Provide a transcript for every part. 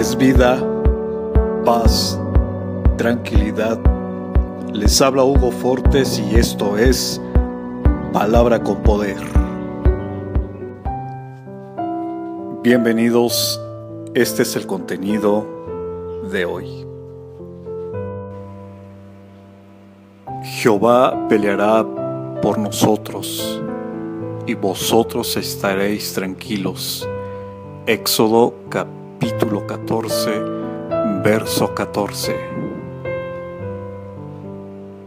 es vida, paz, tranquilidad. Les habla Hugo Fortes y esto es Palabra con Poder. Bienvenidos, este es el contenido de hoy. Jehová peleará por nosotros y vosotros estaréis tranquilos. Éxodo capítulo 14, verso 14.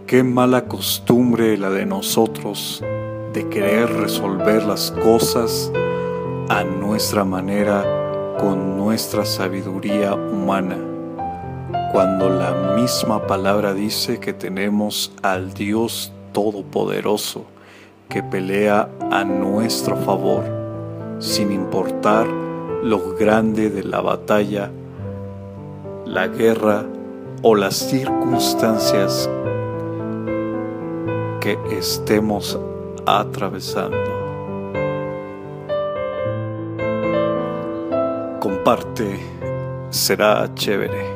Qué mala costumbre la de nosotros de querer resolver las cosas a nuestra manera con nuestra sabiduría humana, cuando la misma palabra dice que tenemos al Dios Todopoderoso que pelea a nuestro favor, sin importar lo grande de la batalla, la guerra o las circunstancias que estemos atravesando. Comparte, será chévere.